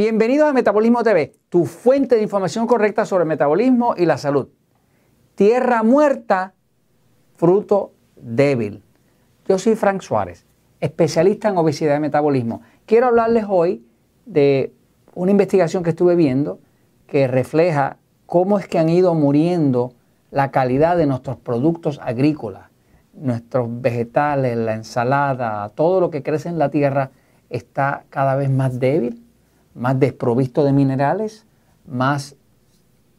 Bienvenidos a Metabolismo TV, tu fuente de información correcta sobre metabolismo y la salud. Tierra muerta, fruto débil. Yo soy Frank Suárez, especialista en obesidad y metabolismo. Quiero hablarles hoy de una investigación que estuve viendo que refleja cómo es que han ido muriendo la calidad de nuestros productos agrícolas, nuestros vegetales, la ensalada, todo lo que crece en la tierra está cada vez más débil más desprovisto de minerales, más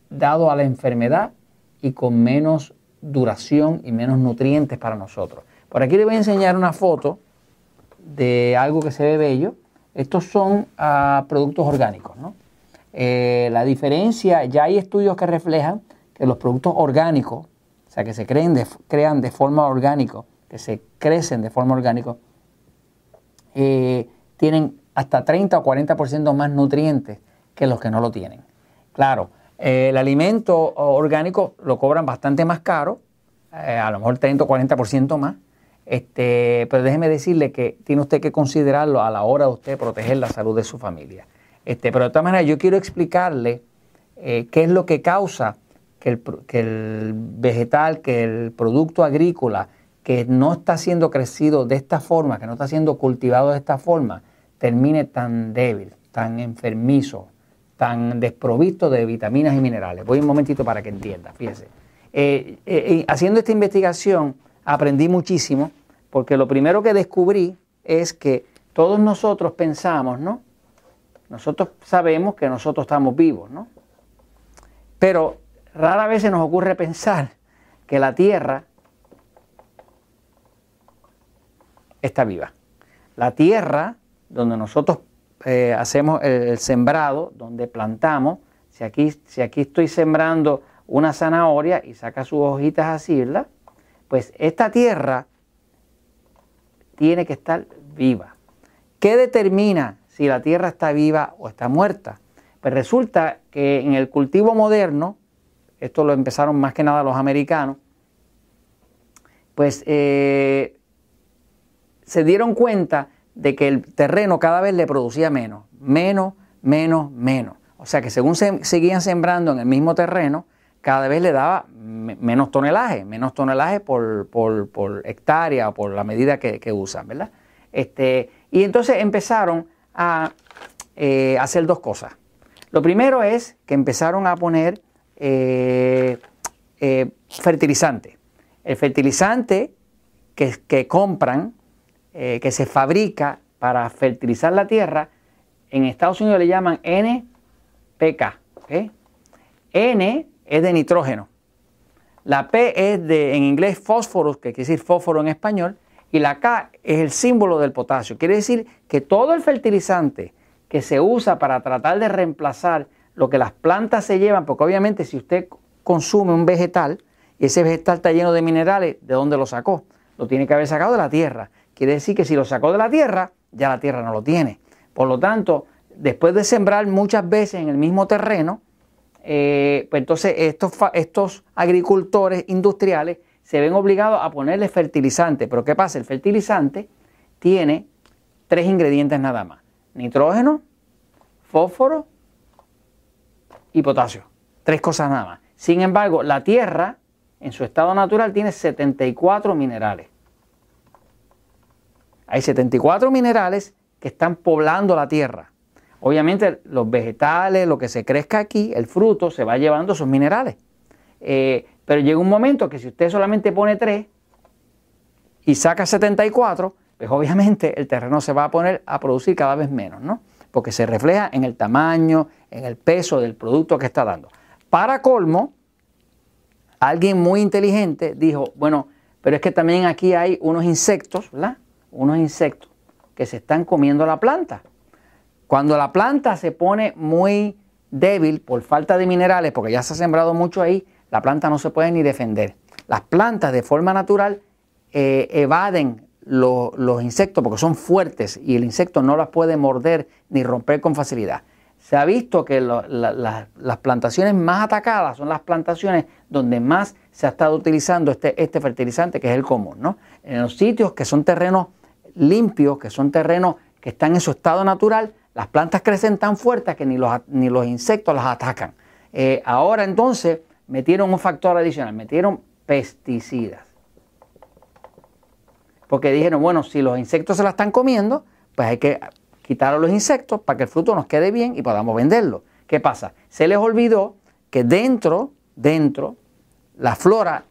dado a la enfermedad y con menos duración y menos nutrientes para nosotros. Por aquí les voy a enseñar una foto de algo que se ve bello. Estos son ah, productos orgánicos. Eh, la diferencia, ya hay estudios que reflejan que los productos orgánicos, o sea, que se creen crean de forma orgánica, que se crecen de forma orgánica, eh, tienen hasta 30 o 40% más nutrientes que los que no lo tienen. Claro, el alimento orgánico lo cobran bastante más caro, eh, a lo mejor 30 o 40% más, este, pero déjeme decirle que tiene usted que considerarlo a la hora de usted proteger la salud de su familia. Este, pero de todas maneras, yo quiero explicarle eh, qué es lo que causa que el, que el vegetal, que el producto agrícola, que no está siendo crecido de esta forma, que no está siendo cultivado de esta forma, termine tan débil, tan enfermizo, tan desprovisto de vitaminas y minerales. Voy un momentito para que entienda, fíjese. Eh, eh, eh, haciendo esta investigación aprendí muchísimo porque lo primero que descubrí es que todos nosotros pensamos, ¿no? Nosotros sabemos que nosotros estamos vivos, ¿no? Pero rara vez se nos ocurre pensar que la Tierra está viva. La Tierra donde nosotros eh, hacemos el, sembrado, donde plantamos. Si aquí, si aquí estoy sembrando una zanahoria y saca sus hojitas así, ¿verdad? Pues esta tierra tiene que estar viva. ¿Qué determina si la tierra está viva o está muerta? Pues resulta que en el cultivo moderno, esto lo empezaron más que nada los americanos, pues eh, se dieron cuenta de que el terreno cada vez le producía menos, menos, menos, menos. O sea que según se seguían sembrando en el mismo terreno, cada vez le daba menos tonelaje, menos tonelaje por, hectárea o por la medida que, usan, ¿verdad? Este, y entonces empezaron a eh, hacer dos cosas. Lo primero es que empezaron a poner eh, eh, fertilizante. El fertilizante que compran eh, que se fabrica para fertilizar la tierra, en Estados Unidos le llaman NPK. N es de nitrógeno. La P es de, en inglés, fósforo, que quiere decir fósforo en español, y la K es el símbolo del potasio. Quiere decir que todo el fertilizante que se usa para tratar de reemplazar lo que las plantas se llevan, porque obviamente si usted consume un vegetal y ese vegetal está lleno de minerales, ¿de dónde lo sacó? Lo tiene que haber sacado de la tierra. Quiere decir que si lo sacó de la tierra, ya la tierra no lo tiene. Por lo tanto, después de sembrar muchas veces en el mismo terreno, eh, pues entonces estos, estos agricultores industriales se ven obligados a ponerle fertilizante. Pero ¿qué pasa? El fertilizante tiene tres ingredientes nada más. Nitrógeno, fósforo y potasio. Tres cosas nada más. Sin embargo, la tierra en su estado natural tiene 74 minerales. Hay 74 minerales que están poblando la tierra. Obviamente los vegetales, lo que se crezca aquí, el fruto, se va llevando esos minerales. Eh, pero llega un momento que si usted solamente pone 3 y saca 74, pues obviamente el terreno se va a poner a producir cada vez menos, ¿no? Porque se refleja en el tamaño, en el peso del producto que está dando. Para colmo, alguien muy inteligente dijo, bueno, pero es que también aquí hay unos insectos, ¿verdad? Unos insectos que se están comiendo la planta. Cuando la planta se pone muy débil por falta de minerales, porque ya se ha sembrado mucho ahí, la planta no se puede ni defender. Las plantas de forma natural eh, evaden los insectos porque son fuertes y el insecto no las puede morder ni romper con facilidad. Se ha visto que las plantaciones más atacadas son las plantaciones donde más se ha estado utilizando este, este fertilizante que es el común. ¿no? En los sitios que son terrenos limpios, que son terrenos que están en su estado natural, las plantas crecen tan fuertes que ni los, ni los insectos las atacan. Eh, ahora entonces metieron un factor adicional, metieron pesticidas. Porque dijeron, bueno, si los insectos se la están comiendo, pues hay que quitar a los insectos para que el fruto nos quede bien y podamos venderlo. ¿Qué pasa? Se les olvidó que dentro, dentro, la flora,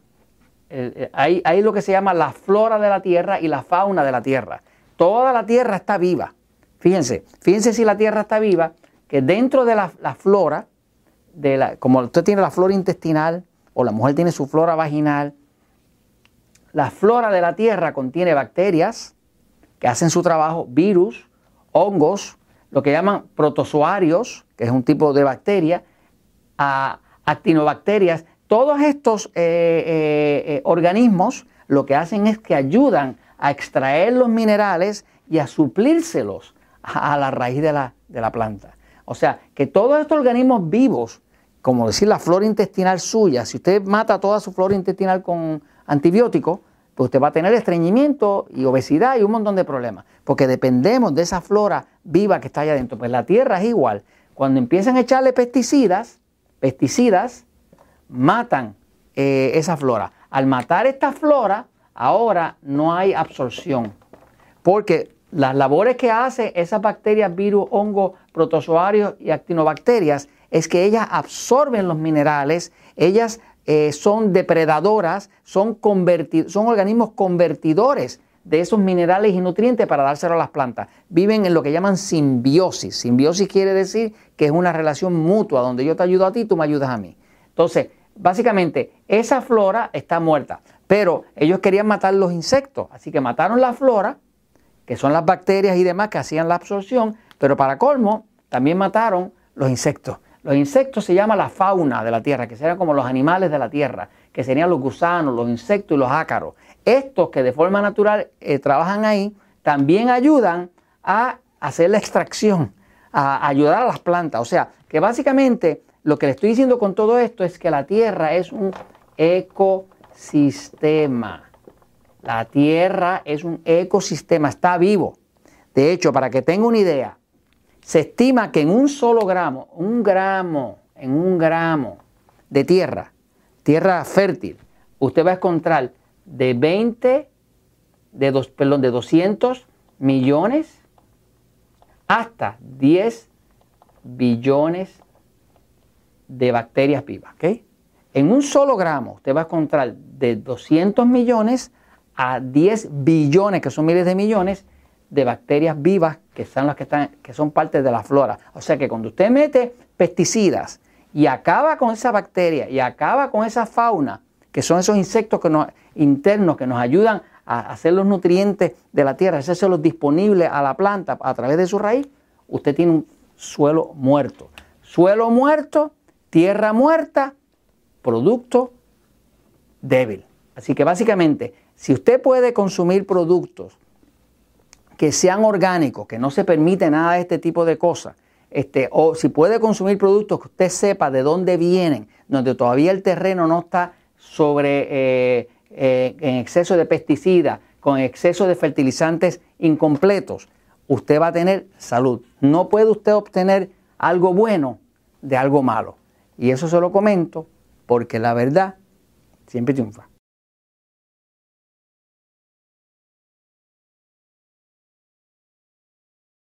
hay, hay lo que se llama la flora de la tierra y la fauna de la tierra. Toda la tierra está viva. Fíjense, fíjense si la tierra está viva, que dentro de la, flora, de la, como usted tiene la flora intestinal o la mujer tiene su flora vaginal, la flora de la tierra contiene bacterias que hacen su trabajo, virus, hongos, lo que llaman protozoarios, que es un tipo de bacteria, actinobacterias. Todos estos eh, eh, eh, organismos lo que hacen es que ayudan a extraer los minerales y a suplírselos a la raíz de la, de la planta. O sea, que todos estos organismos vivos, como decir la flora intestinal suya, si usted mata toda su flora intestinal con antibióticos, pues usted va a tener estreñimiento y obesidad y un montón de problemas, porque dependemos de esa flora viva que está allá adentro. Pues la tierra es igual. Cuando empiezan a echarle pesticidas, pesticidas matan eh, esa flora. Al matar esta flora, ahora no hay absorción, porque las labores que hace esas bacterias, virus, hongos, protozoarios y actinobacterias es que ellas absorben los minerales, ellas eh, son depredadoras, son, son organismos convertidores de esos minerales y nutrientes para dárselo a las plantas. Viven en lo que llaman simbiosis. Simbiosis quiere decir que es una relación mutua, donde yo te ayudo a ti, tú me ayudas a mí. Entonces, básicamente, esa flora está muerta, pero ellos querían matar los insectos, así que mataron la flora que son las bacterias y demás que hacían la absorción, pero para colmo también mataron los insectos. Los insectos se llama la fauna de la tierra, que serían como los animales de la tierra, que serían los gusanos, los insectos y los ácaros. Estos que de forma natural eh, trabajan ahí, también ayudan a hacer la extracción, a ayudar a las plantas. O sea, que básicamente lo que le estoy diciendo con todo esto es que la tierra es un ecosistema. La Tierra es un ecosistema, está vivo. De hecho, para que tenga una idea, se estima que en un solo gramo, un gramo, en un gramo de tierra, tierra fértil, usted va a encontrar de 20, de, dos, perdón, de 200 millones hasta 10 billones de bacterias vivas. En un solo gramo usted va a encontrar de 200 millones a 10 billones, que son miles de millones, de bacterias vivas que son las que están, que son parte de la flora. O sea que cuando usted mete pesticidas y acaba con esa bacteria y acaba con esa fauna, que son esos insectos que nos, internos que nos ayudan a hacer los nutrientes de la tierra, los disponibles a la planta a través de su raíz, usted tiene un suelo muerto. Suelo muerto, tierra muerta, producto débil. Así que básicamente si usted puede consumir productos que sean orgánicos, que no se permite nada de este tipo de cosas, este, o si puede consumir productos que usted sepa de dónde vienen, donde todavía el terreno no está sobre eh, eh, en exceso de pesticidas, con exceso de fertilizantes incompletos, usted va a tener salud. No puede usted obtener algo bueno de algo malo. Y eso se lo comento porque la verdad siempre triunfa.